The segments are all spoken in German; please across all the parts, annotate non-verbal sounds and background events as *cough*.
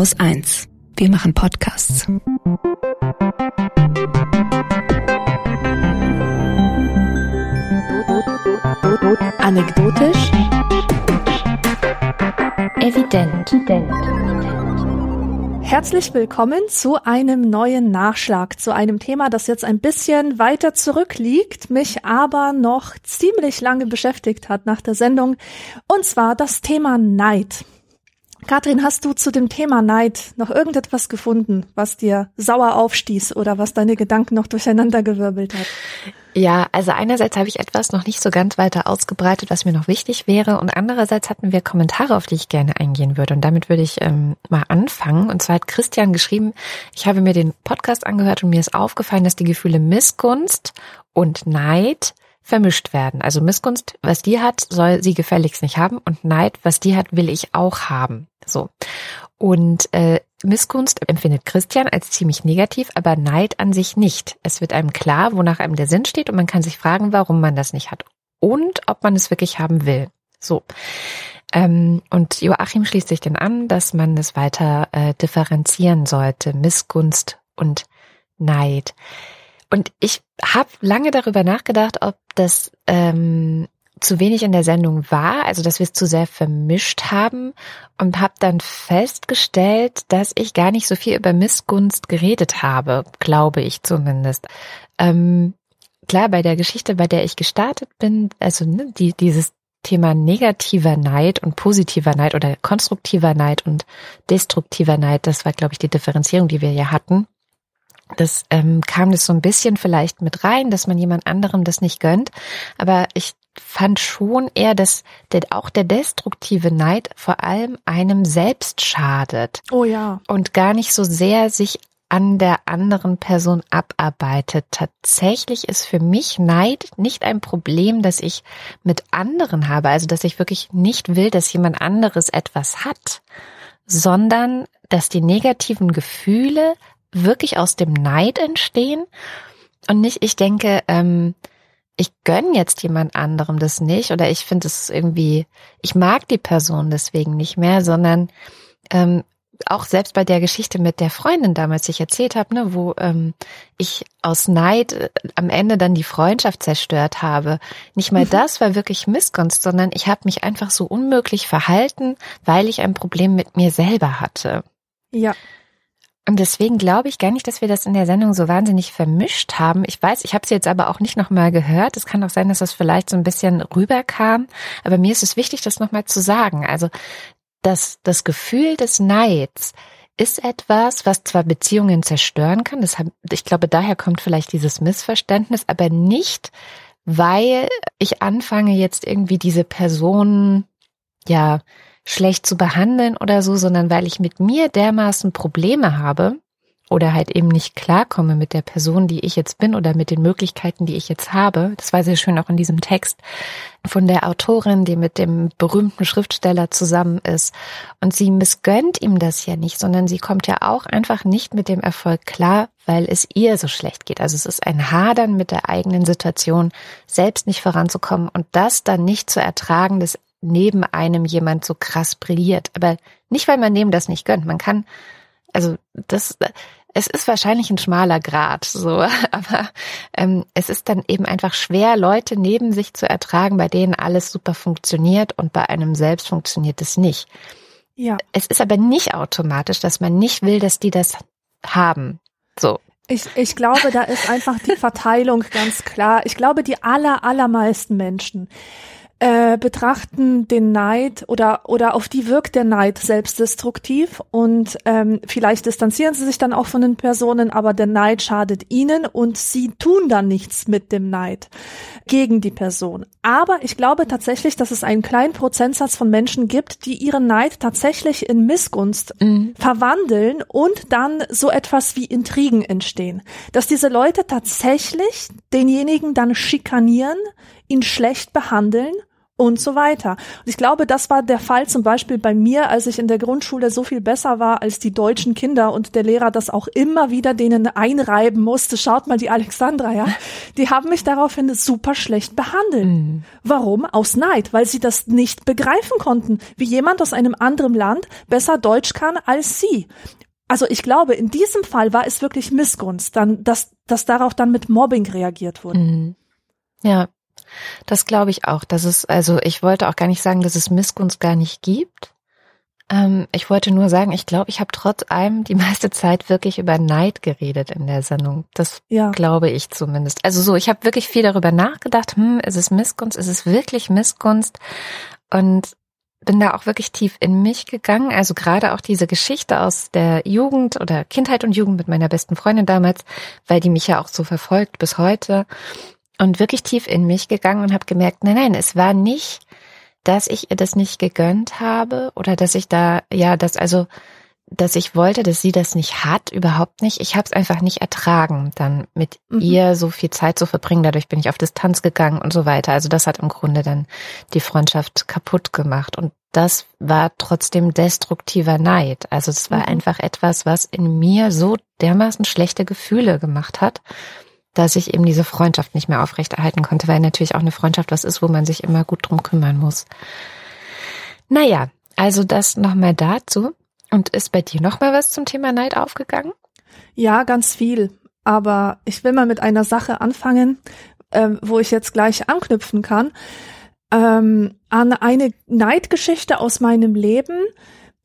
Haus 1. Wir machen Podcasts. Anekdotisch. Evident. Herzlich willkommen zu einem neuen Nachschlag, zu einem Thema, das jetzt ein bisschen weiter zurückliegt, mich aber noch ziemlich lange beschäftigt hat nach der Sendung, und zwar das Thema Neid. Katrin, hast du zu dem Thema Neid noch irgendetwas gefunden, was dir sauer aufstieß oder was deine Gedanken noch durcheinandergewirbelt hat? Ja, also einerseits habe ich etwas noch nicht so ganz weiter ausgebreitet, was mir noch wichtig wäre, und andererseits hatten wir Kommentare, auf die ich gerne eingehen würde. Und damit würde ich ähm, mal anfangen. Und zwar hat Christian geschrieben, ich habe mir den Podcast angehört und mir ist aufgefallen, dass die Gefühle Missgunst und Neid vermischt werden. Also Missgunst, was die hat, soll sie gefälligst nicht haben und Neid, was die hat, will ich auch haben. So. Und äh, Missgunst empfindet Christian als ziemlich negativ, aber Neid an sich nicht. Es wird einem klar, wonach einem der Sinn steht und man kann sich fragen, warum man das nicht hat und ob man es wirklich haben will. So. Ähm, und Joachim schließt sich dann an, dass man es weiter äh, differenzieren sollte, Missgunst und Neid. Und ich habe lange darüber nachgedacht, ob das ähm, zu wenig in der Sendung war, also dass wir es zu sehr vermischt haben und habe dann festgestellt, dass ich gar nicht so viel über Missgunst geredet habe, glaube ich zumindest. Ähm, klar, bei der Geschichte, bei der ich gestartet bin, also ne, die, dieses Thema negativer Neid und positiver Neid oder konstruktiver Neid und destruktiver Neid, das war, glaube ich, die Differenzierung, die wir ja hatten das ähm, kam das so ein bisschen vielleicht mit rein, dass man jemand anderem das nicht gönnt. Aber ich fand schon eher, dass der, auch der destruktive Neid vor allem einem selbst schadet. Oh ja. Und gar nicht so sehr sich an der anderen Person abarbeitet. Tatsächlich ist für mich Neid nicht ein Problem, das ich mit anderen habe, also dass ich wirklich nicht will, dass jemand anderes etwas hat, sondern dass die negativen Gefühle wirklich aus dem Neid entstehen und nicht, ich denke, ähm, ich gönn jetzt jemand anderem das nicht oder ich finde es irgendwie, ich mag die Person deswegen nicht mehr, sondern ähm, auch selbst bei der Geschichte mit der Freundin damals, die ich erzählt habe, ne, wo ähm, ich aus Neid äh, am Ende dann die Freundschaft zerstört habe. Nicht mal mhm. das war wirklich Missgunst, sondern ich habe mich einfach so unmöglich verhalten, weil ich ein Problem mit mir selber hatte. Ja. Und deswegen glaube ich gar nicht, dass wir das in der Sendung so wahnsinnig vermischt haben. Ich weiß, ich habe es jetzt aber auch nicht nochmal gehört. Es kann auch sein, dass das vielleicht so ein bisschen rüberkam. Aber mir ist es wichtig, das nochmal zu sagen. Also das, das Gefühl des Neids ist etwas, was zwar Beziehungen zerstören kann. Das, ich glaube, daher kommt vielleicht dieses Missverständnis, aber nicht, weil ich anfange jetzt irgendwie diese Person, ja, schlecht zu behandeln oder so, sondern weil ich mit mir dermaßen Probleme habe oder halt eben nicht klarkomme mit der Person, die ich jetzt bin oder mit den Möglichkeiten, die ich jetzt habe. Das war sehr schön auch in diesem Text von der Autorin, die mit dem berühmten Schriftsteller zusammen ist. Und sie missgönnt ihm das ja nicht, sondern sie kommt ja auch einfach nicht mit dem Erfolg klar, weil es ihr so schlecht geht. Also es ist ein Hadern mit der eigenen Situation, selbst nicht voranzukommen und das dann nicht zu ertragen, das neben einem jemand so krass brilliert. Aber nicht, weil man dem das nicht gönnt. Man kann, also das, es ist wahrscheinlich ein schmaler Grad, so, *laughs* aber ähm, es ist dann eben einfach schwer, Leute neben sich zu ertragen, bei denen alles super funktioniert und bei einem selbst funktioniert es nicht. Ja. Es ist aber nicht automatisch, dass man nicht will, dass die das haben. So. Ich, ich glaube, da ist einfach die *laughs* Verteilung ganz klar. Ich glaube, die aller, allermeisten Menschen äh, betrachten den Neid oder oder auf die wirkt der Neid selbstdestruktiv und ähm, vielleicht distanzieren sie sich dann auch von den Personen, aber der Neid schadet ihnen und sie tun dann nichts mit dem Neid gegen die Person. Aber ich glaube tatsächlich, dass es einen kleinen Prozentsatz von Menschen gibt, die ihren Neid tatsächlich in Missgunst mhm. verwandeln und dann so etwas wie Intrigen entstehen. Dass diese Leute tatsächlich denjenigen dann schikanieren, ihn schlecht behandeln und so weiter. Und ich glaube, das war der Fall zum Beispiel bei mir, als ich in der Grundschule so viel besser war als die deutschen Kinder und der Lehrer das auch immer wieder denen einreiben musste. Schaut mal die Alexandra, ja. Die haben mich daraufhin super schlecht behandelt. Mhm. Warum? Aus Neid, weil sie das nicht begreifen konnten, wie jemand aus einem anderen Land besser Deutsch kann als sie. Also ich glaube, in diesem Fall war es wirklich Missgunst, dann, dass, dass darauf dann mit Mobbing reagiert wurde. Mhm. Ja, das glaube ich auch. Dass es, also ich wollte auch gar nicht sagen, dass es Missgunst gar nicht gibt. Ähm, ich wollte nur sagen, ich glaube, ich habe trotz allem die meiste Zeit wirklich über Neid geredet in der Sendung. Das ja. glaube ich zumindest. Also so, ich habe wirklich viel darüber nachgedacht. Hm, ist es Missgunst? Ist es wirklich Missgunst? Und bin da auch wirklich tief in mich gegangen. Also gerade auch diese Geschichte aus der Jugend oder Kindheit und Jugend mit meiner besten Freundin damals, weil die mich ja auch so verfolgt bis heute und wirklich tief in mich gegangen und habe gemerkt, nein, nein, es war nicht, dass ich ihr das nicht gegönnt habe oder dass ich da, ja, dass also, dass ich wollte, dass sie das nicht hat, überhaupt nicht. Ich habe es einfach nicht ertragen, dann mit mhm. ihr so viel Zeit zu verbringen. Dadurch bin ich auf Distanz gegangen und so weiter. Also das hat im Grunde dann die Freundschaft kaputt gemacht. Und das war trotzdem destruktiver Neid. Also es war mhm. einfach etwas, was in mir so dermaßen schlechte Gefühle gemacht hat, dass ich eben diese Freundschaft nicht mehr aufrechterhalten konnte, weil natürlich auch eine Freundschaft was ist, wo man sich immer gut drum kümmern muss. Naja, also das nochmal dazu. Und ist bei dir nochmal was zum Thema Neid aufgegangen? Ja, ganz viel. Aber ich will mal mit einer Sache anfangen, ähm, wo ich jetzt gleich anknüpfen kann. Ähm, an eine Neidgeschichte aus meinem Leben,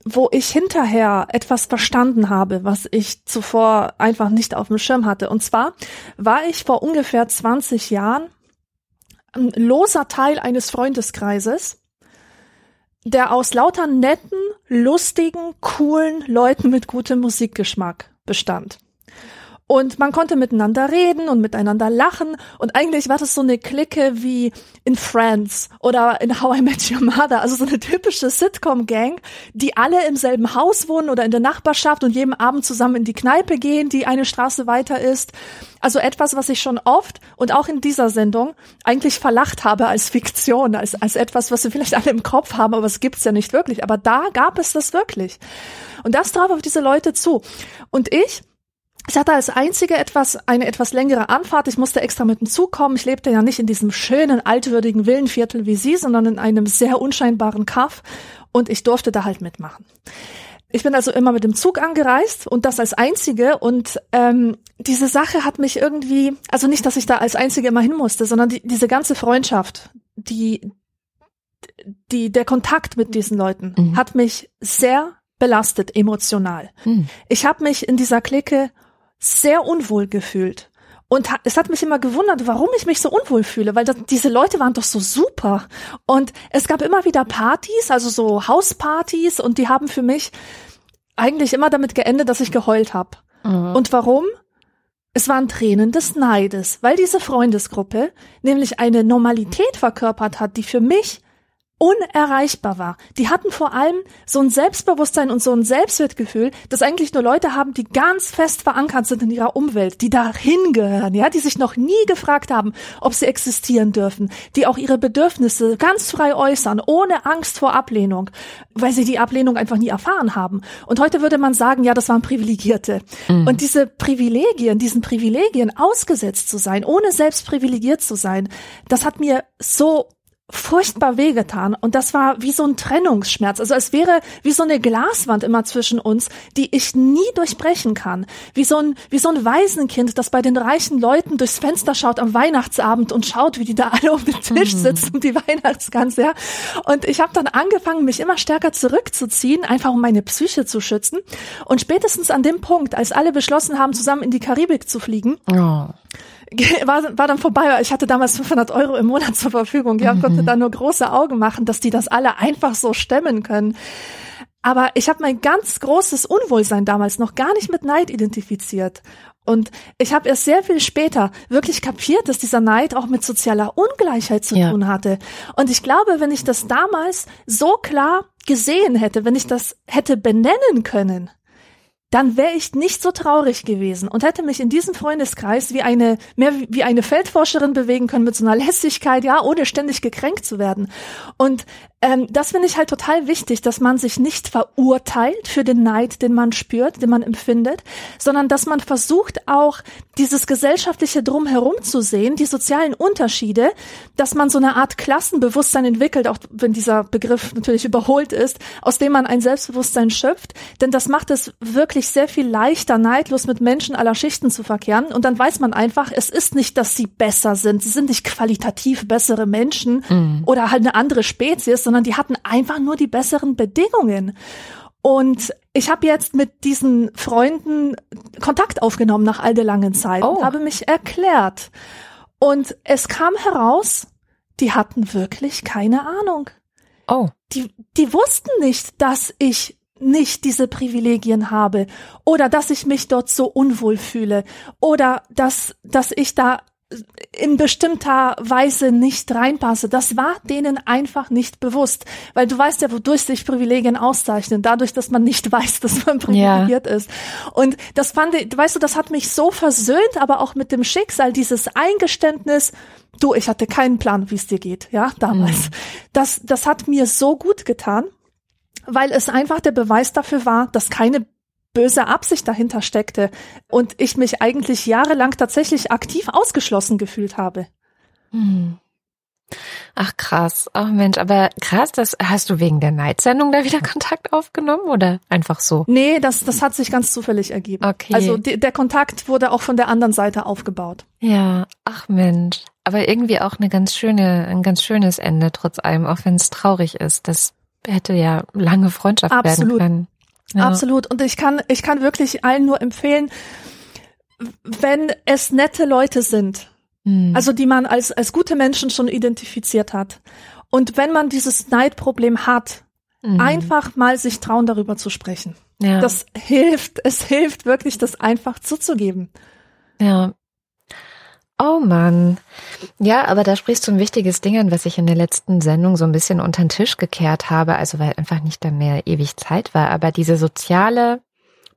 wo ich hinterher etwas verstanden habe, was ich zuvor einfach nicht auf dem Schirm hatte. Und zwar war ich vor ungefähr 20 Jahren ein loser Teil eines Freundeskreises, der aus lauter netten, lustigen, coolen Leuten mit gutem Musikgeschmack bestand. Und man konnte miteinander reden und miteinander lachen. Und eigentlich war das so eine Clique wie in Friends oder in How I Met Your Mother. Also so eine typische Sitcom-Gang, die alle im selben Haus wohnen oder in der Nachbarschaft und jeden Abend zusammen in die Kneipe gehen, die eine Straße weiter ist. Also etwas, was ich schon oft und auch in dieser Sendung eigentlich verlacht habe als Fiktion, als, als etwas, was wir vielleicht alle im Kopf haben, aber es gibt's ja nicht wirklich. Aber da gab es das wirklich. Und das traf auf diese Leute zu. Und ich ich hatte als einzige etwas, eine etwas längere Anfahrt. Ich musste extra mit dem Zug kommen. Ich lebte ja nicht in diesem schönen, altwürdigen Villenviertel wie Sie, sondern in einem sehr unscheinbaren Kaff. Und ich durfte da halt mitmachen. Ich bin also immer mit dem Zug angereist und das als einzige. Und ähm, diese Sache hat mich irgendwie, also nicht, dass ich da als einzige immer hin musste, sondern die, diese ganze Freundschaft, die, die, der Kontakt mit diesen Leuten mhm. hat mich sehr belastet emotional. Mhm. Ich habe mich in dieser Clique sehr unwohl gefühlt. Und es hat mich immer gewundert, warum ich mich so unwohl fühle, weil das, diese Leute waren doch so super. Und es gab immer wieder Partys, also so Hauspartys, und die haben für mich eigentlich immer damit geendet, dass ich geheult habe. Mhm. Und warum? Es waren Tränen des Neides, weil diese Freundesgruppe nämlich eine Normalität verkörpert hat, die für mich unerreichbar war. Die hatten vor allem so ein Selbstbewusstsein und so ein Selbstwertgefühl, das eigentlich nur Leute haben, die ganz fest verankert sind in ihrer Umwelt, die dahin gehören, ja, die sich noch nie gefragt haben, ob sie existieren dürfen, die auch ihre Bedürfnisse ganz frei äußern, ohne Angst vor Ablehnung, weil sie die Ablehnung einfach nie erfahren haben. Und heute würde man sagen, ja, das waren Privilegierte. Mhm. Und diese Privilegien, diesen Privilegien ausgesetzt zu sein, ohne selbst privilegiert zu sein, das hat mir so furchtbar wehgetan und das war wie so ein Trennungsschmerz. Also es wäre wie so eine Glaswand immer zwischen uns, die ich nie durchbrechen kann. Wie so ein wie so ein Waisenkind, das bei den reichen Leuten durchs Fenster schaut am Weihnachtsabend und schaut, wie die da alle um den Tisch mhm. sitzen, die Weihnachtsgans, ja. Und ich habe dann angefangen, mich immer stärker zurückzuziehen, einfach um meine Psyche zu schützen. Und spätestens an dem Punkt, als alle beschlossen haben, zusammen in die Karibik zu fliegen, oh *laughs* war, war dann vorbei. Ich hatte damals 500 Euro im Monat zur Verfügung. Ja, mhm. konnte da nur große Augen machen, dass die das alle einfach so stemmen können. Aber ich habe mein ganz großes Unwohlsein damals noch gar nicht mit Neid identifiziert. Und ich habe erst sehr viel später wirklich kapiert, dass dieser Neid auch mit sozialer Ungleichheit zu ja. tun hatte. Und ich glaube, wenn ich das damals so klar gesehen hätte, wenn ich das hätte benennen können, dann wäre ich nicht so traurig gewesen und hätte mich in diesem Freundeskreis wie eine, mehr wie eine Feldforscherin bewegen können mit so einer Lässigkeit, ja, ohne ständig gekränkt zu werden. Und ähm, das finde ich halt total wichtig, dass man sich nicht verurteilt für den Neid, den man spürt, den man empfindet, sondern dass man versucht auch dieses gesellschaftliche Drumherum zu sehen, die sozialen Unterschiede, dass man so eine Art Klassenbewusstsein entwickelt, auch wenn dieser Begriff natürlich überholt ist, aus dem man ein Selbstbewusstsein schöpft, denn das macht es wirklich sehr viel leichter, neidlos mit Menschen aller Schichten zu verkehren und dann weiß man einfach, es ist nicht, dass sie besser sind, sie sind nicht qualitativ bessere Menschen mhm. oder halt eine andere Spezies, sondern die hatten einfach nur die besseren Bedingungen. Und ich habe jetzt mit diesen Freunden Kontakt aufgenommen nach all der langen Zeit oh. und habe mich erklärt. Und es kam heraus, die hatten wirklich keine Ahnung. Oh. Die, die wussten nicht, dass ich nicht diese Privilegien habe oder dass ich mich dort so unwohl fühle oder dass, dass ich da in bestimmter Weise nicht reinpasse. Das war denen einfach nicht bewusst, weil du weißt ja, wodurch sich Privilegien auszeichnen, dadurch, dass man nicht *laughs* weiß, dass man privilegiert ja. ist. Und das fand ich, weißt du, das hat mich so versöhnt, aber auch mit dem Schicksal, dieses Eingeständnis, du, ich hatte keinen Plan, wie es dir geht, ja, damals. Mhm. Das, das hat mir so gut getan, weil es einfach der Beweis dafür war, dass keine böse Absicht dahinter steckte und ich mich eigentlich jahrelang tatsächlich aktiv ausgeschlossen gefühlt habe. Hm. Ach krass, ach Mensch, aber krass, das hast du wegen der Neidsendung da wieder Kontakt aufgenommen oder einfach so? Nee, das, das hat sich ganz zufällig ergeben. Okay. Also die, der Kontakt wurde auch von der anderen Seite aufgebaut. Ja, ach Mensch, aber irgendwie auch eine ganz schöne, ein ganz schönes Ende trotz allem, auch wenn es traurig ist. Das hätte ja lange Freundschaft Absolut. werden können. Ja. Absolut. Und ich kann, ich kann wirklich allen nur empfehlen, wenn es nette Leute sind, mhm. also die man als, als gute Menschen schon identifiziert hat. Und wenn man dieses Neidproblem hat, mhm. einfach mal sich trauen, darüber zu sprechen. Ja. Das hilft, es hilft wirklich, das einfach zuzugeben. Ja, Oh Mann. Ja, aber da sprichst du ein wichtiges Ding an, was ich in der letzten Sendung so ein bisschen unter den Tisch gekehrt habe, also weil einfach nicht dann mehr ewig Zeit war, aber diese soziale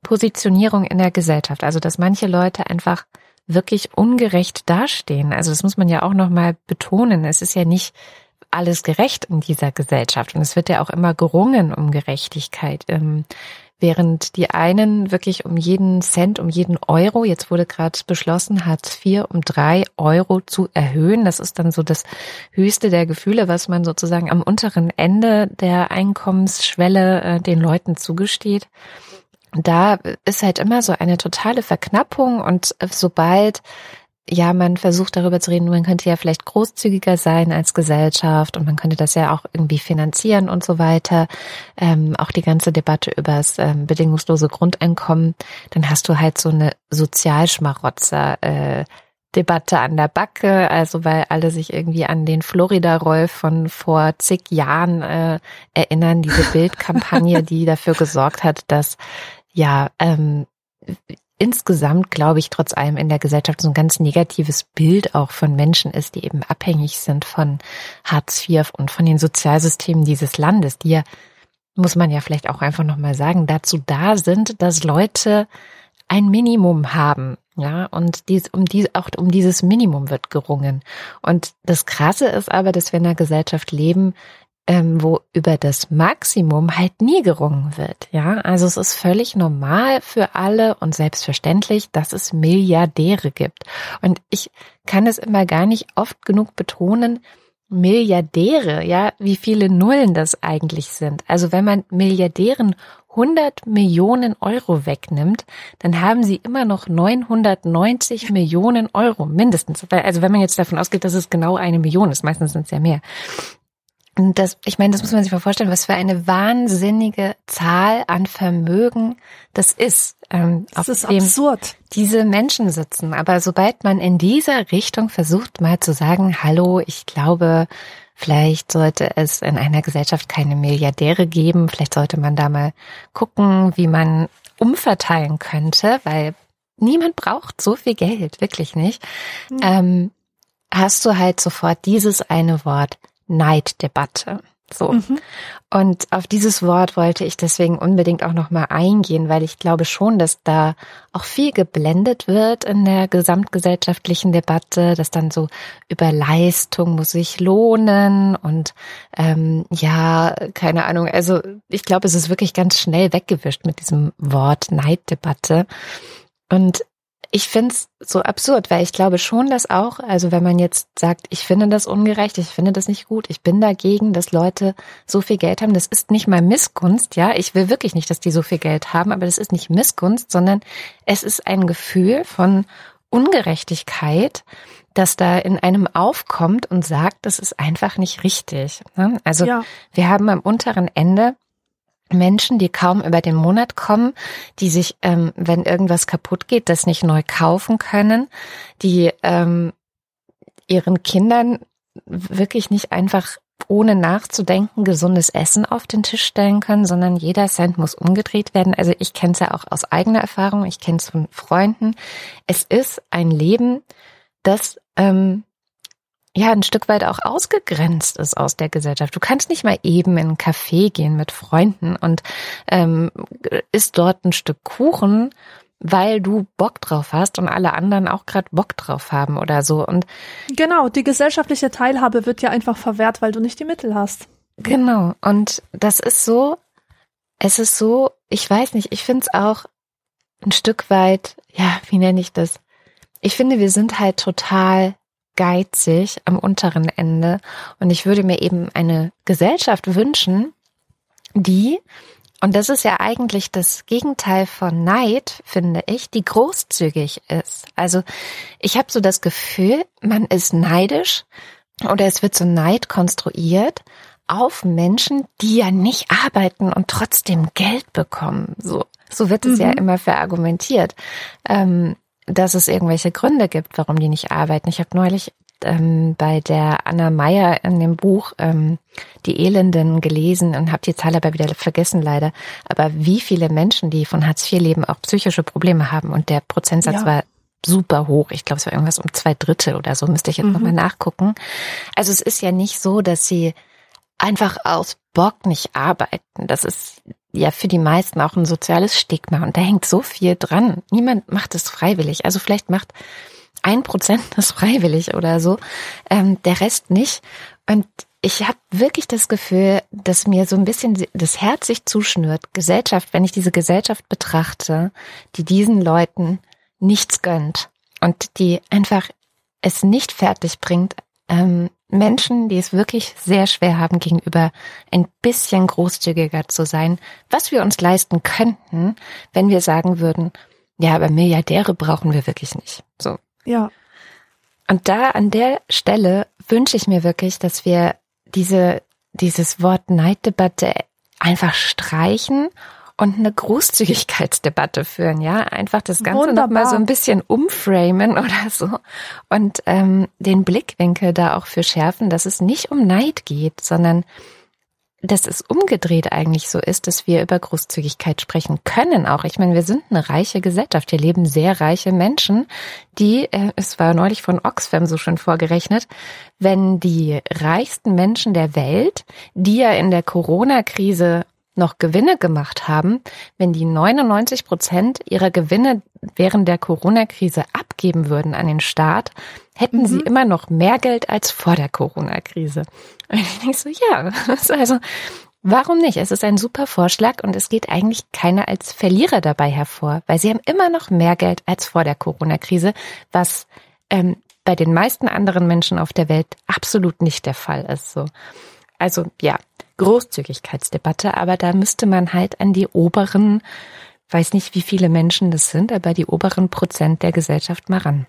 Positionierung in der Gesellschaft, also dass manche Leute einfach wirklich ungerecht dastehen. Also das muss man ja auch nochmal betonen. Es ist ja nicht alles gerecht in dieser Gesellschaft und es wird ja auch immer gerungen um Gerechtigkeit. Ähm, Während die einen wirklich um jeden Cent, um jeden Euro, jetzt wurde gerade beschlossen, Hartz IV um drei Euro zu erhöhen. Das ist dann so das höchste der Gefühle, was man sozusagen am unteren Ende der Einkommensschwelle äh, den Leuten zugesteht. Da ist halt immer so eine totale Verknappung und sobald ja, man versucht darüber zu reden, man könnte ja vielleicht großzügiger sein als Gesellschaft und man könnte das ja auch irgendwie finanzieren und so weiter. Ähm, auch die ganze Debatte über das ähm, bedingungslose Grundeinkommen, dann hast du halt so eine Sozialschmarotzer. Äh, Debatte an der Backe, also weil alle sich irgendwie an den Florida-Rolf von vor zig Jahren äh, erinnern, diese *laughs* Bildkampagne, die dafür gesorgt hat, dass ja ähm, insgesamt, glaube ich, trotz allem in der Gesellschaft so ein ganz negatives Bild auch von Menschen ist, die eben abhängig sind von Hartz IV und von den Sozialsystemen dieses Landes, die ja, muss man ja vielleicht auch einfach nochmal sagen, dazu da sind, dass Leute ein Minimum haben. Ja, und dies, um die, auch um dieses Minimum wird gerungen. Und das Krasse ist aber, dass wir in einer Gesellschaft leben, ähm, wo über das Maximum halt nie gerungen wird. Ja, also es ist völlig normal für alle und selbstverständlich, dass es Milliardäre gibt. Und ich kann es immer gar nicht oft genug betonen, Milliardäre, ja, wie viele Nullen das eigentlich sind. Also wenn man Milliardären 100 Millionen Euro wegnimmt, dann haben sie immer noch 990 Millionen Euro mindestens. Also wenn man jetzt davon ausgeht, dass es genau eine Million ist, meistens sind es ja mehr. Das, ich meine, das muss man sich mal vorstellen, was für eine wahnsinnige Zahl an Vermögen das ist. Ähm, das ist absurd. Diese Menschen sitzen. Aber sobald man in dieser Richtung versucht, mal zu sagen, hallo, ich glaube, vielleicht sollte es in einer Gesellschaft keine Milliardäre geben, vielleicht sollte man da mal gucken, wie man umverteilen könnte, weil niemand braucht so viel Geld, wirklich nicht. Mhm. Ähm, hast du halt sofort dieses eine Wort Neiddebatte. So. Mhm. Und auf dieses Wort wollte ich deswegen unbedingt auch nochmal eingehen, weil ich glaube schon, dass da auch viel geblendet wird in der gesamtgesellschaftlichen Debatte, dass dann so über Leistung muss sich lohnen und ähm, ja, keine Ahnung. Also ich glaube, es ist wirklich ganz schnell weggewischt mit diesem Wort Neiddebatte. Und ich finde es so absurd, weil ich glaube schon, dass auch, also wenn man jetzt sagt, ich finde das ungerecht, ich finde das nicht gut, ich bin dagegen, dass Leute so viel Geld haben, das ist nicht mal Missgunst, ja, ich will wirklich nicht, dass die so viel Geld haben, aber das ist nicht Missgunst, sondern es ist ein Gefühl von Ungerechtigkeit, das da in einem aufkommt und sagt, das ist einfach nicht richtig. Ne? Also ja. wir haben am unteren Ende Menschen, die kaum über den Monat kommen, die sich, ähm, wenn irgendwas kaputt geht, das nicht neu kaufen können, die ähm, ihren Kindern wirklich nicht einfach ohne nachzudenken gesundes Essen auf den Tisch stellen können, sondern jeder Cent muss umgedreht werden. Also ich kenne es ja auch aus eigener Erfahrung, ich kenne es von Freunden. Es ist ein Leben, das ähm, ja ein Stück weit auch ausgegrenzt ist aus der Gesellschaft. Du kannst nicht mal eben in ein Café gehen mit Freunden und ähm, isst dort ein Stück Kuchen, weil du Bock drauf hast und alle anderen auch gerade Bock drauf haben oder so. Und genau, die gesellschaftliche Teilhabe wird ja einfach verwehrt, weil du nicht die Mittel hast. Genau. Und das ist so, es ist so, ich weiß nicht, ich finde es auch ein Stück weit, ja, wie nenne ich das? Ich finde, wir sind halt total geizig am unteren Ende. Und ich würde mir eben eine Gesellschaft wünschen, die, und das ist ja eigentlich das Gegenteil von Neid, finde ich, die großzügig ist. Also ich habe so das Gefühl, man ist neidisch oder es wird so Neid konstruiert auf Menschen, die ja nicht arbeiten und trotzdem Geld bekommen. So, so wird es mhm. ja immer verargumentiert. Ähm, dass es irgendwelche Gründe gibt, warum die nicht arbeiten. Ich habe neulich ähm, bei der Anna Meyer in dem Buch ähm, Die Elenden gelesen und habe die Zahl aber wieder vergessen leider. Aber wie viele Menschen, die von Hartz IV leben, auch psychische Probleme haben und der Prozentsatz ja. war super hoch. Ich glaube, es war irgendwas um zwei Drittel oder so, müsste ich jetzt mhm. nochmal nachgucken. Also es ist ja nicht so, dass sie einfach aus Bock nicht arbeiten. Das ist ja für die meisten auch ein soziales Stigma und da hängt so viel dran. Niemand macht es freiwillig. Also vielleicht macht ein Prozent *laughs* das freiwillig oder so, ähm, der Rest nicht. Und ich habe wirklich das Gefühl, dass mir so ein bisschen das Herz sich zuschnürt. Gesellschaft, wenn ich diese Gesellschaft betrachte, die diesen Leuten nichts gönnt und die einfach es nicht fertig bringt, ähm, Menschen, die es wirklich sehr schwer haben, gegenüber ein bisschen großzügiger zu sein, was wir uns leisten könnten, wenn wir sagen würden, ja, aber Milliardäre brauchen wir wirklich nicht. So. Ja. Und da an der Stelle wünsche ich mir wirklich, dass wir diese, dieses Wort Neiddebatte einfach streichen und eine Großzügigkeitsdebatte führen, ja, einfach das Ganze nochmal so ein bisschen umframen *laughs* oder so und ähm, den Blickwinkel da auch für schärfen, dass es nicht um Neid geht, sondern dass es umgedreht eigentlich so ist, dass wir über Großzügigkeit sprechen können auch. Ich meine, wir sind eine reiche Gesellschaft. Hier leben sehr reiche Menschen, die, äh, es war neulich von Oxfam so schön vorgerechnet, wenn die reichsten Menschen der Welt, die ja in der Corona-Krise noch Gewinne gemacht haben, wenn die 99 Prozent ihrer Gewinne während der Corona-Krise abgeben würden an den Staat, hätten mhm. sie immer noch mehr Geld als vor der Corona-Krise. Und ich denke so, ja, *laughs* also warum nicht? Es ist ein super Vorschlag und es geht eigentlich keiner als Verlierer dabei hervor, weil sie haben immer noch mehr Geld als vor der Corona-Krise, was ähm, bei den meisten anderen Menschen auf der Welt absolut nicht der Fall ist. So. Also ja, Großzügigkeitsdebatte, aber da müsste man halt an die oberen, weiß nicht, wie viele Menschen das sind, aber die oberen Prozent der Gesellschaft mal ran.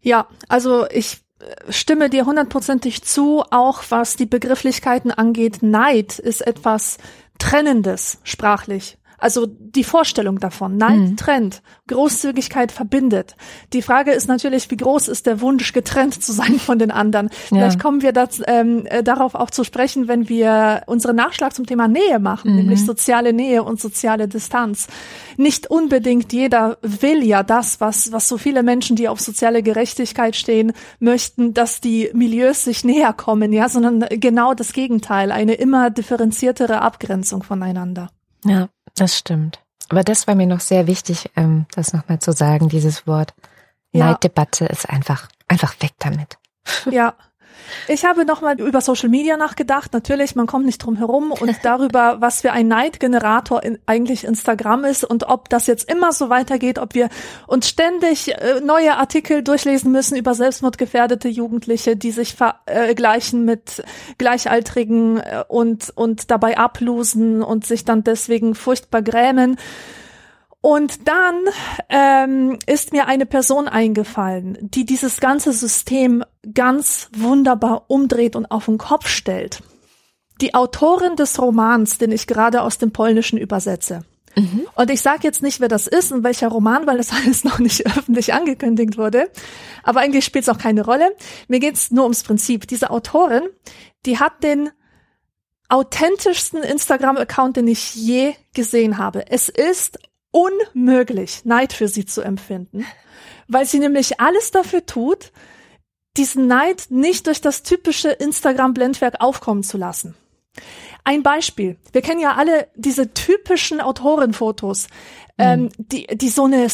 Ja, also ich äh, stimme dir hundertprozentig zu, auch was die Begrifflichkeiten angeht. Neid ist etwas Trennendes sprachlich. Also die Vorstellung davon. Neid Mhm. trennt, Großzügigkeit verbindet. Die Frage ist natürlich, wie groß ist der Wunsch, getrennt zu sein von den anderen. Vielleicht kommen wir das, ähm, äh, darauf auch zu sprechen, wenn wir unseren Nachschlag zum Thema Nähe machen, nämlich soziale Nähe und soziale Distanz. Nicht unbedingt jeder will ja das, was, was so viele Menschen, die auf soziale Gerechtigkeit stehen, möchten, dass die Milieus sich näher kommen, ja, sondern genau das Gegenteil, eine immer differenziertere Abgrenzung voneinander. Ja, das stimmt. Aber das war mir noch sehr wichtig, ähm, das nochmal zu sagen, dieses Wort. Ja. Neiddebatte ist einfach, einfach weg damit. Ja. Ich habe nochmal über Social Media nachgedacht. Natürlich, man kommt nicht drum herum und *laughs* darüber, was für ein Neidgenerator in, eigentlich Instagram ist und ob das jetzt immer so weitergeht, ob wir uns ständig äh, neue Artikel durchlesen müssen über selbstmordgefährdete Jugendliche, die sich vergleichen mit Gleichaltrigen äh, und, und dabei ablosen und sich dann deswegen furchtbar grämen. Und dann ähm, ist mir eine Person eingefallen, die dieses ganze System ganz wunderbar umdreht und auf den Kopf stellt. Die Autorin des Romans, den ich gerade aus dem Polnischen übersetze. Und ich sage jetzt nicht, wer das ist und welcher Roman, weil das *laughs* alles noch nicht öffentlich angekündigt wurde. Aber eigentlich spielt es auch keine Rolle. Mir geht's nur ums Prinzip. Diese Autorin, die hat den authentischsten Instagram-Account, den ich je gesehen habe. Es ist unmöglich, Neid für sie zu empfinden, weil sie nämlich alles dafür tut, diesen Neid nicht durch das typische Instagram-Blendwerk aufkommen zu lassen. Ein Beispiel. Wir kennen ja alle diese typischen Autorenfotos, ähm, die, die so eine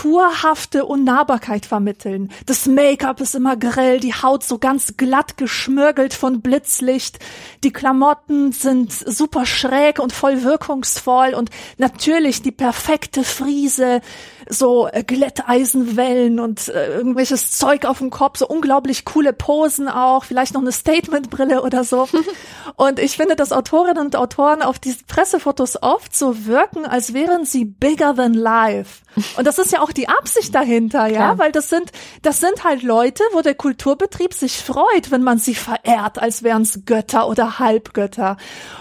skulpturhafte Unnahbarkeit vermitteln. Das Make-up ist immer grell, die Haut so ganz glatt geschmürgelt von Blitzlicht, die Klamotten sind super schräg und voll wirkungsvoll und natürlich die perfekte Frise, so äh, Glätteisenwellen und äh, irgendwelches Zeug auf dem Kopf, so unglaublich coole Posen auch, vielleicht noch eine Statementbrille oder so. *laughs* und ich finde, dass Autorinnen und Autoren auf diesen Pressefotos oft so wirken, als wären sie bigger than life. Und das ist ja auch die Absicht dahinter, ja, Klar. weil das sind, das sind halt Leute, wo der Kulturbetrieb sich freut, wenn man sie verehrt, als wären es Götter oder Halbgötter.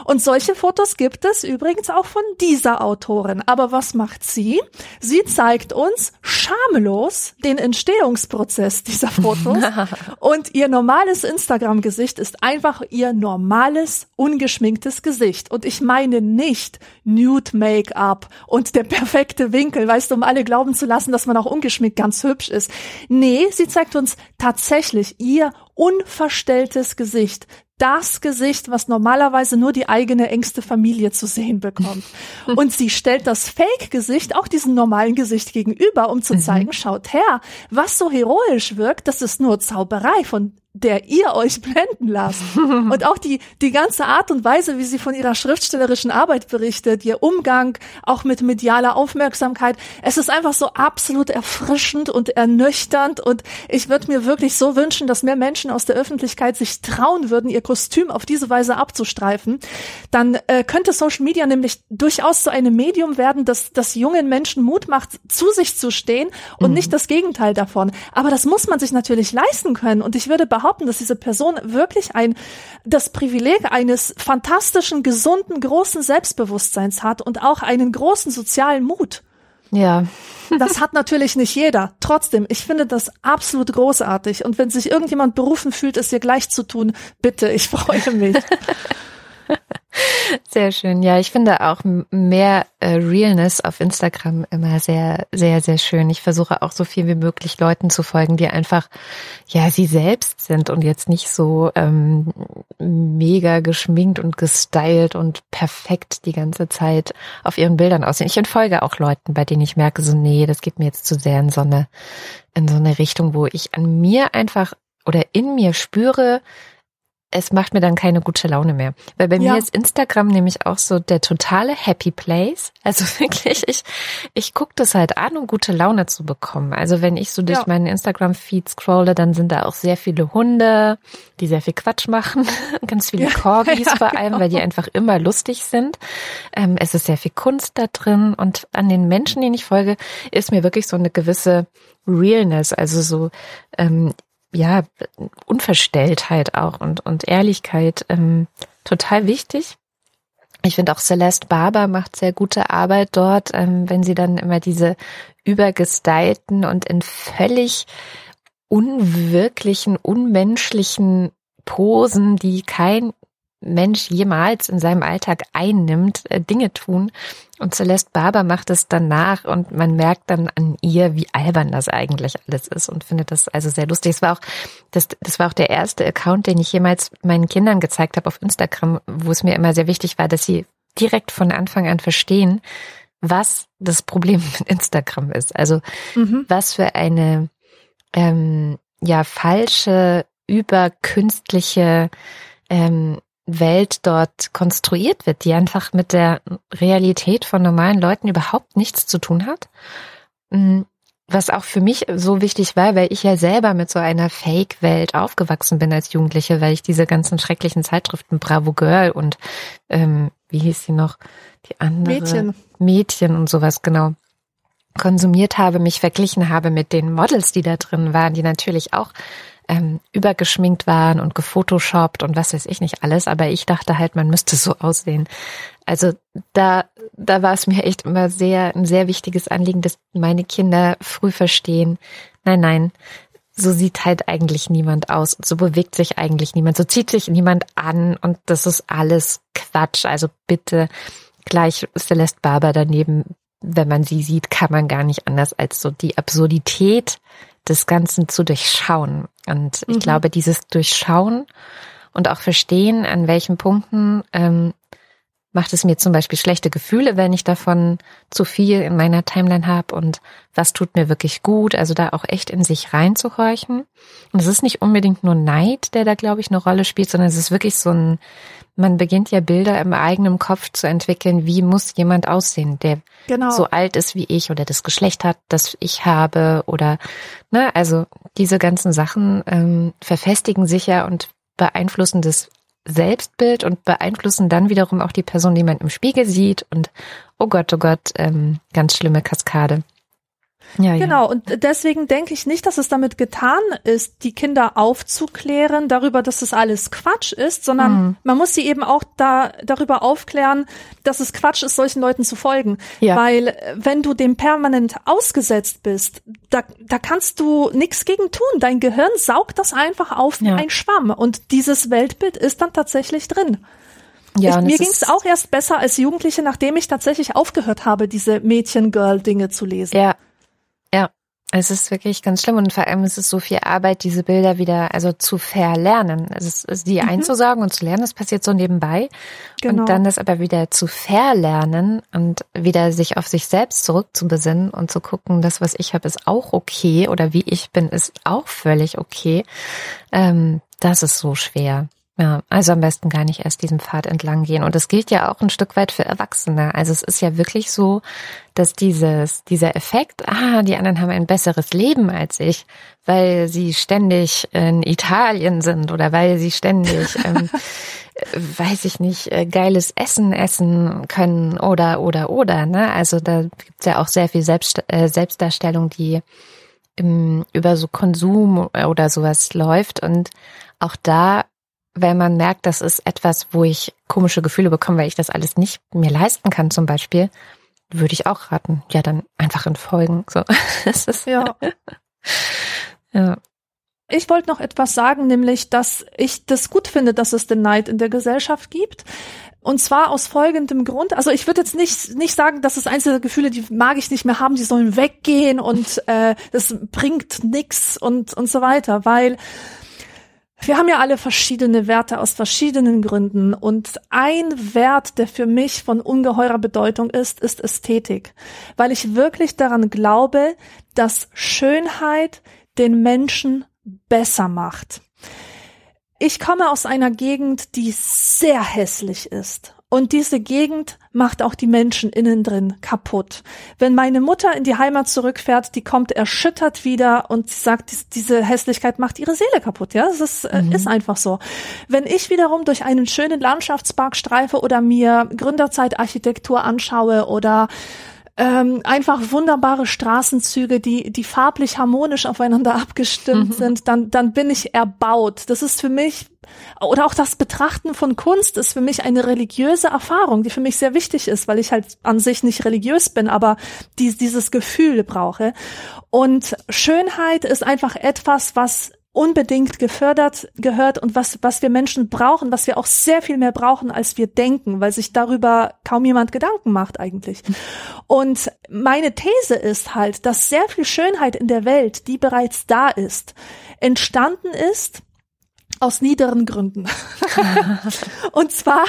Und solche Fotos gibt es übrigens auch von dieser Autorin. Aber was macht sie? Sie zeigt uns schamlos den Entstehungsprozess dieser Fotos. *laughs* Und ihr normales Instagram-Gesicht ist einfach ihr normales, ungeschminktes Gesicht. Und ich meine nicht Nude-Make-up und der perfekte Winkel, weißt du, um alle glauben zu lassen, dass man auch ungeschminkt ganz hübsch ist. Nee, sie zeigt uns tatsächlich ihr unverstelltes Gesicht. Das Gesicht, was normalerweise nur die eigene engste Familie zu sehen bekommt. *laughs* Und sie stellt das Fake-Gesicht auch diesem normalen Gesicht gegenüber, um zu zeigen, schaut her, was so heroisch wirkt, das ist nur Zauberei, von der ihr euch blenden lasst. *laughs* Und auch die, die ganze Art und Weise, wie sie von ihrer schriftstellerischen Arbeit berichtet, ihr Umgang auch mit medialer Aufmerksamkeit, es ist einfach so absolut erfrischend und ernüchternd und ich würde mir wirklich so wünschen, dass mehr Menschen aus der Öffentlichkeit sich trauen würden, ihr Kostüm auf diese Weise abzustreifen. Dann äh, könnte Social Media nämlich durchaus zu einem Medium werden, das, das jungen Menschen Mut macht, zu sich zu stehen und nicht das Gegenteil davon. Aber das muss man sich natürlich leisten können und ich würde behaupten, dass diese Person wirklich ein, das Privileg eines fantastischen, gesunden, großen Selbstbewusstseins hat und auch einen großen sozialen Mut. Ja, Das hat natürlich nicht jeder. Trotzdem, ich finde das absolut großartig. Und wenn sich irgendjemand berufen fühlt, es ihr gleich zu tun, bitte, ich freue mich. *laughs* sehr schön. Ja, ich finde auch mehr äh, Realness auf Instagram immer sehr, sehr, sehr schön. Ich versuche auch so viel wie möglich Leuten zu folgen, die einfach, ja, sie selbst sind und jetzt nicht so ähm, mega geschminkt und gestylt und perfekt die ganze Zeit auf ihren Bildern aussehen. Ich entfolge auch Leuten, bei denen ich merke, so, nee, das geht mir jetzt zu sehr in so eine, in so eine Richtung, wo ich an mir einfach oder in mir spüre, es macht mir dann keine gute Laune mehr. Weil bei Ja. mir ist Instagram nämlich auch so der totale Happy Place. Also *laughs* wirklich, ich, ich gucke das halt an, um gute Laune zu bekommen. Also wenn ich so durch Ja. meinen Instagram-Feed scrolle, dann sind da auch sehr viele Hunde, die sehr viel Quatsch machen. *laughs* Ganz viele Ja. Corgis *laughs* Ja, vor allem, weil die genau. einfach immer lustig sind. Ähm, es ist sehr viel Kunst da drin und an den Menschen, denen ich folge, ist mir wirklich so eine gewisse Realness, also so ähm, ja Unverstelltheit auch und und Ehrlichkeit ähm, total wichtig. Ich finde auch Celeste Barber macht sehr gute Arbeit dort, ähm, wenn sie dann immer diese übergestylten und in völlig unwirklichen, unmenschlichen Posen, die kein Mensch jemals in seinem Alltag einnimmt, äh, Dinge tun. Und Celeste Barber macht es danach und man merkt dann an ihr, wie albern das eigentlich alles ist und findet das also sehr lustig. Es war auch, das, das war auch der erste Account, den ich jemals meinen Kindern gezeigt habe auf Instagram, wo es mir immer sehr wichtig war, dass sie direkt von Anfang an verstehen, was das Problem mit Instagram ist. Also mhm. was für eine ähm, ja falsche, überkünstliche ähm, Welt dort konstruiert wird, die einfach mit der Realität von normalen Leuten überhaupt nichts zu tun hat. Mm, was auch für mich so wichtig war, weil ich ja selber mit so einer Fake-Welt aufgewachsen bin als Jugendliche, weil ich diese ganzen schrecklichen Zeitschriften Bravo Girl und ähm, wie hieß sie noch? Die andere Mädchen. Mädchen und sowas, genau konsumiert habe, mich verglichen habe mit den Models, die da drin waren, die natürlich auch ähm, übergeschminkt waren und gefotoshoppt und was weiß ich nicht alles, aber ich dachte halt, man müsste so aussehen. Also da, da war es mir echt immer sehr, ein sehr wichtiges Anliegen, dass meine Kinder früh verstehen, nein, nein, so sieht halt eigentlich niemand aus, so bewegt sich eigentlich niemand, so zieht sich niemand an und das ist alles Quatsch. Also bitte gleich Celeste Barber daneben wenn man sie sieht, kann man gar nicht anders als so die Absurdität des Ganzen zu durchschauen. Und ich mhm. glaube, dieses Durchschauen und auch verstehen, an welchen Punkten ähm, macht es mir zum Beispiel schlechte Gefühle, wenn ich davon zu viel in meiner Timeline habe und was tut mir wirklich gut, also da auch echt in sich reinzuhorchen. Und es ist nicht unbedingt nur Neid, der da, glaube ich, eine Rolle spielt, sondern es ist wirklich so ein, man beginnt ja Bilder im eigenen Kopf zu entwickeln, wie muss jemand aussehen, der genau. so alt ist wie ich oder das Geschlecht hat, das ich habe oder, ne, also diese ganzen Sachen ähm, verfestigen sich ja und beeinflussen das Selbstbild und beeinflussen dann wiederum auch die Person, die man im Spiegel sieht. Und oh Gott, oh Gott, ähm, ganz schlimme Kaskade. Ja, genau, ja. und deswegen denke ich nicht, dass es damit getan ist, die Kinder aufzuklären darüber, dass es alles Quatsch ist, sondern mhm. man muss sie eben auch da darüber aufklären, dass es Quatsch ist, solchen Leuten zu folgen. Ja. Weil wenn du dem permanent ausgesetzt bist, da, da kannst du nichts gegen tun. Dein Gehirn saugt das einfach auf wie ein Schwamm und dieses Weltbild ist dann tatsächlich drin. Ja, ich, mir ging es auch erst besser als Jugendliche, nachdem ich tatsächlich aufgehört habe, diese Mädchen-Girl-Dinge zu lesen. Ja, es ist wirklich ganz schlimm und vor allem ist es so viel Arbeit, diese Bilder wieder also zu verlernen. Es ist, die mhm. einzusagen und zu lernen, das passiert so nebenbei. Genau. Und dann das aber wieder zu verlernen und wieder sich auf sich selbst zurückzubesinnen und zu gucken, das, was ich habe, ist auch okay oder wie ich bin, ist auch völlig okay. Ähm, das ist so schwer. Ja, also am besten gar nicht erst diesen Pfad entlang gehen. Und das gilt ja auch ein Stück weit für Erwachsene. Also es ist ja wirklich so, dass dieses, dieser Effekt, ah, die anderen haben ein besseres Leben als ich, weil sie ständig in Italien sind oder weil sie ständig, *laughs* ähm, weiß ich nicht, äh, geiles Essen essen können oder, oder, oder, ne? Also da gibt's ja auch sehr viel Selbst, äh, Selbstdarstellung, die im, über so Konsum oder sowas läuft und auch da wenn man merkt, das ist etwas, wo ich komische Gefühle bekomme, weil ich das alles nicht mir leisten kann, zum Beispiel, würde ich auch raten. Ja, dann einfach entfolgen. So, *laughs* das ist ja. *laughs* ja. Ich wollte noch etwas sagen, nämlich, dass ich das gut finde, dass es den Neid in der Gesellschaft gibt. Und zwar aus folgendem Grund. Also ich würde jetzt nicht, nicht sagen, dass es einzelne Gefühle, die mag ich nicht mehr haben, die sollen weggehen und äh, das bringt nix und, und so weiter, weil wir haben ja alle verschiedene Werte aus verschiedenen Gründen und ein Wert, der für mich von ungeheurer Bedeutung ist, ist Ästhetik, weil ich wirklich daran glaube, dass Schönheit den Menschen besser macht. Ich komme aus einer Gegend, die sehr hässlich ist und diese Gegend macht auch die Menschen innen drin kaputt. Wenn meine Mutter in die Heimat zurückfährt, die kommt erschüttert wieder und sie sagt, diese Hässlichkeit macht ihre Seele kaputt. Ja, das ist, äh, mhm. ist einfach so. Wenn ich wiederum durch einen schönen Landschaftspark streife oder mir Gründerzeitarchitektur anschaue oder ähm, einfach wunderbare Straßenzüge, die, die farblich harmonisch aufeinander abgestimmt mhm. sind, dann, dann bin ich erbaut. Das ist für mich, oder auch das Betrachten von Kunst ist für mich eine religiöse Erfahrung, die für mich sehr wichtig ist, weil ich halt an sich nicht religiös bin, aber die, dieses Gefühl brauche. Und Schönheit ist einfach etwas, was unbedingt gefördert gehört und was, was wir Menschen brauchen, was wir auch sehr viel mehr brauchen, als wir denken, weil sich darüber kaum jemand Gedanken macht eigentlich. Und meine These ist halt, dass sehr viel Schönheit in der Welt, die bereits da ist, entstanden ist, aus niederen Gründen. *laughs* und zwar,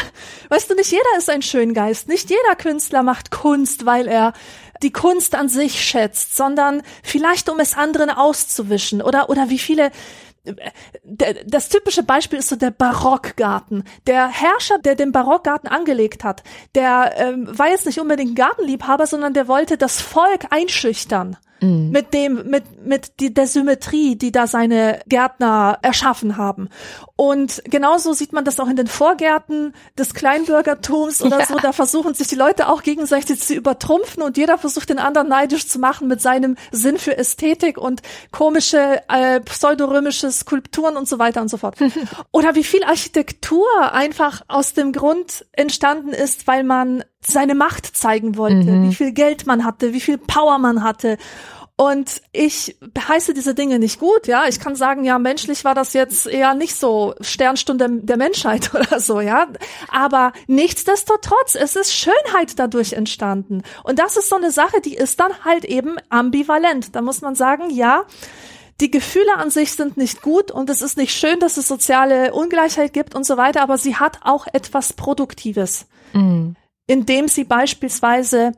weißt du, nicht jeder ist ein Schöngeist. Nicht jeder Künstler macht Kunst, weil er die Kunst an sich schätzt, sondern vielleicht um es anderen auszuwischen oder, oder wie viele, das typische Beispiel ist so der Barockgarten. Der Herrscher, der den Barockgarten angelegt hat, der ähm, war jetzt nicht unbedingt Gartenliebhaber, sondern der wollte das Volk einschüchtern mhm. mit dem, mit, mit die, der Symmetrie, die da seine Gärtner erschaffen haben. Und genauso sieht man das auch in den Vorgärten des Kleinbürgertums oder ja. so. Da versuchen sich die Leute auch gegenseitig zu übertrumpfen und jeder versucht den anderen neidisch zu machen mit seinem Sinn für Ästhetik und komische äh, pseudorömische Skulpturen und so weiter und so fort. *laughs* oder wie viel Architektur einfach aus dem Grund entstanden ist, weil man seine Macht zeigen wollte, mhm. wie viel Geld man hatte, wie viel Power man hatte. Und ich heiße diese Dinge nicht gut, ja. Ich kann sagen, ja, menschlich war das jetzt eher nicht so Sternstunde der Menschheit *laughs* oder so, ja. Aber nichtsdestotrotz, es ist Schönheit dadurch entstanden. Und das ist so eine Sache, die ist dann halt eben ambivalent. Da muss man sagen, ja, die Gefühle an sich sind nicht gut und es ist nicht schön, dass es soziale Ungleichheit gibt und so weiter, aber sie hat auch etwas Produktives. Mhm indem sie beispielsweise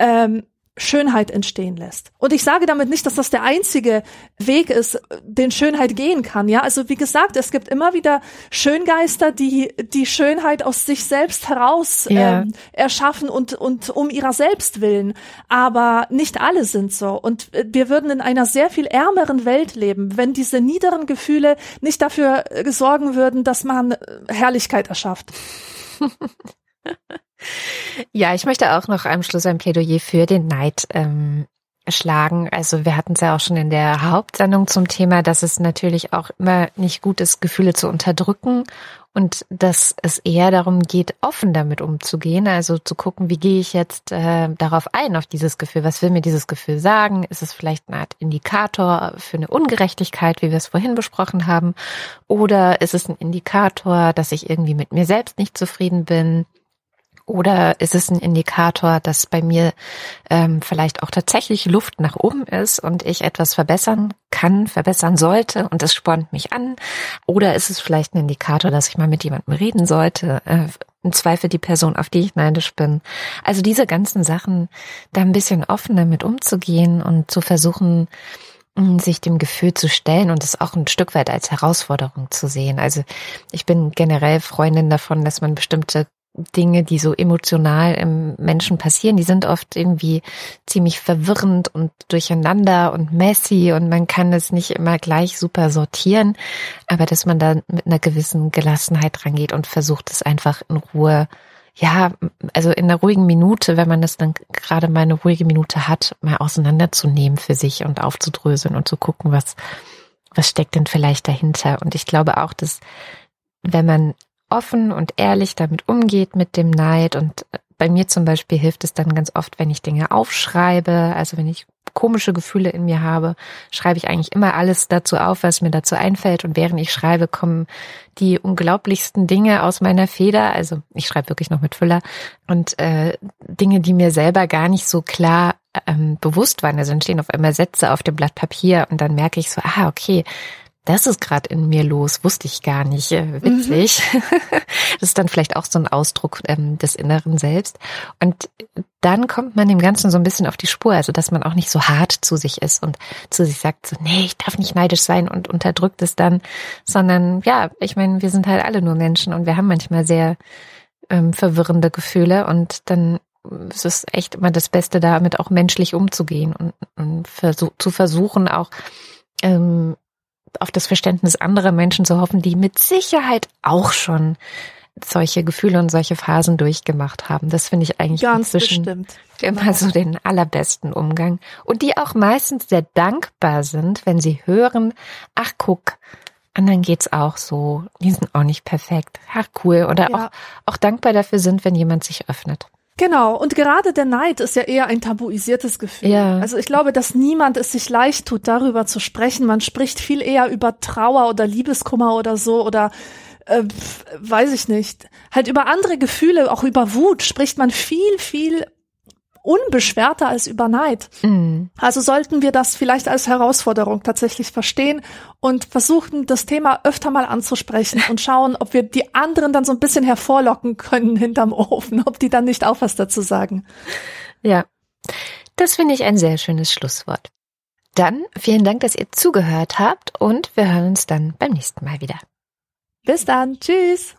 ähm, Schönheit entstehen lässt. Und ich sage damit nicht, dass das der einzige Weg ist, den Schönheit gehen kann. Ja, also wie gesagt, es gibt immer wieder Schöngeister, die die Schönheit aus sich selbst heraus ja. ähm, erschaffen und und um ihrer selbst willen. Aber nicht alle sind so. Und wir würden in einer sehr viel ärmeren Welt leben, wenn diese niederen Gefühle nicht dafür sorgen würden, dass man Herrlichkeit erschafft. *laughs* *laughs* Ja, ich möchte auch noch am Schluss ein Plädoyer für den Neid ähm, schlagen. Also wir hatten es ja auch schon in der Hauptsendung zum Thema, dass es natürlich auch immer nicht gut ist, Gefühle zu unterdrücken und dass es eher darum geht, offen damit umzugehen, also zu gucken, wie gehe ich jetzt äh, darauf ein, auf dieses Gefühl, was will mir dieses Gefühl sagen? Ist es vielleicht eine Art Indikator für eine Ungerechtigkeit, wie wir es vorhin besprochen haben? Oder ist es ein Indikator, dass ich irgendwie mit mir selbst nicht zufrieden bin? Oder ist es ein Indikator, dass bei mir ähm, vielleicht auch tatsächlich Luft nach oben ist und ich etwas verbessern kann, verbessern sollte und es spornt mich an? Oder ist es vielleicht ein Indikator, dass ich mal mit jemandem reden sollte? Äh, Im Zweifel die Person, auf die ich neidisch bin. Also diese ganzen Sachen, da ein bisschen offener mit umzugehen und zu versuchen, mm, sich dem Gefühl zu stellen und es auch ein Stück weit als Herausforderung zu sehen. Also ich bin generell Freundin davon, dass man bestimmte Dinge, die so emotional im Menschen passieren, die sind oft irgendwie ziemlich verwirrend und durcheinander und messy und man kann es nicht immer gleich super sortieren, aber dass man da mit einer gewissen Gelassenheit rangeht und versucht es einfach in Ruhe, ja, also in einer ruhigen Minute, wenn man das dann gerade mal eine ruhige Minute hat, mal auseinanderzunehmen für sich und aufzudröseln und zu gucken, was, was steckt denn vielleicht dahinter. Und ich glaube auch, dass wenn man offen und ehrlich damit umgeht mit dem Neid und bei mir zum Beispiel hilft es dann ganz oft, wenn ich Dinge aufschreibe, also wenn ich komische Gefühle in mir habe, schreibe ich eigentlich immer alles dazu auf, was mir dazu einfällt. Und während ich schreibe, kommen die unglaublichsten Dinge aus meiner Feder. Also ich schreibe wirklich noch mit Füller und äh, Dinge, die mir selber gar nicht so klar ähm, bewusst waren. Also entstehen auf einmal Sätze auf dem Blatt Papier und dann merke ich so, ah, okay, das ist gerade in mir los, wusste ich gar nicht. Äh, witzig. Mhm. *laughs* das ist dann vielleicht auch so ein Ausdruck ähm, des inneren Selbst. Und dann kommt man dem Ganzen so ein bisschen auf die Spur, also dass man auch nicht so hart zu sich ist und zu sich sagt, so, nee, ich darf nicht neidisch sein und unterdrückt es dann, sondern ja, ich meine, wir sind halt alle nur Menschen und wir haben manchmal sehr ähm, verwirrende Gefühle und dann ist es echt immer das Beste, damit auch menschlich umzugehen und, und versuch, zu versuchen, auch ähm, auf das Verständnis anderer Menschen zu hoffen, die mit Sicherheit auch schon solche Gefühle und solche Phasen durchgemacht haben. Das finde ich eigentlich Ganz inzwischen bestimmt. immer Genau. so den allerbesten Umgang. Und die auch meistens sehr dankbar sind, wenn sie hören, ach guck, anderen geht's auch so, die sind auch nicht perfekt. Ach cool. Oder Ja. auch, auch dankbar dafür sind, wenn jemand sich öffnet. Genau, und gerade der Neid ist ja eher ein tabuisiertes Gefühl. Ja. Also ich glaube, dass niemand es sich leicht tut, darüber zu sprechen. Man spricht viel eher über Trauer oder Liebeskummer oder so oder äh, weiß ich nicht. Halt über andere Gefühle, auch über Wut spricht man viel, viel unbeschwerter als über Neid. Mhm. Also sollten wir das vielleicht als Herausforderung tatsächlich verstehen und versuchen, das Thema öfter mal anzusprechen und schauen, ob wir die anderen dann so ein bisschen hervorlocken können hinterm Ofen, ob die dann nicht auch was dazu sagen. Ja, das finde ich ein sehr schönes Schlusswort. Dann vielen Dank, dass ihr zugehört habt und wir hören uns dann beim nächsten Mal wieder. Bis dann. Tschüss.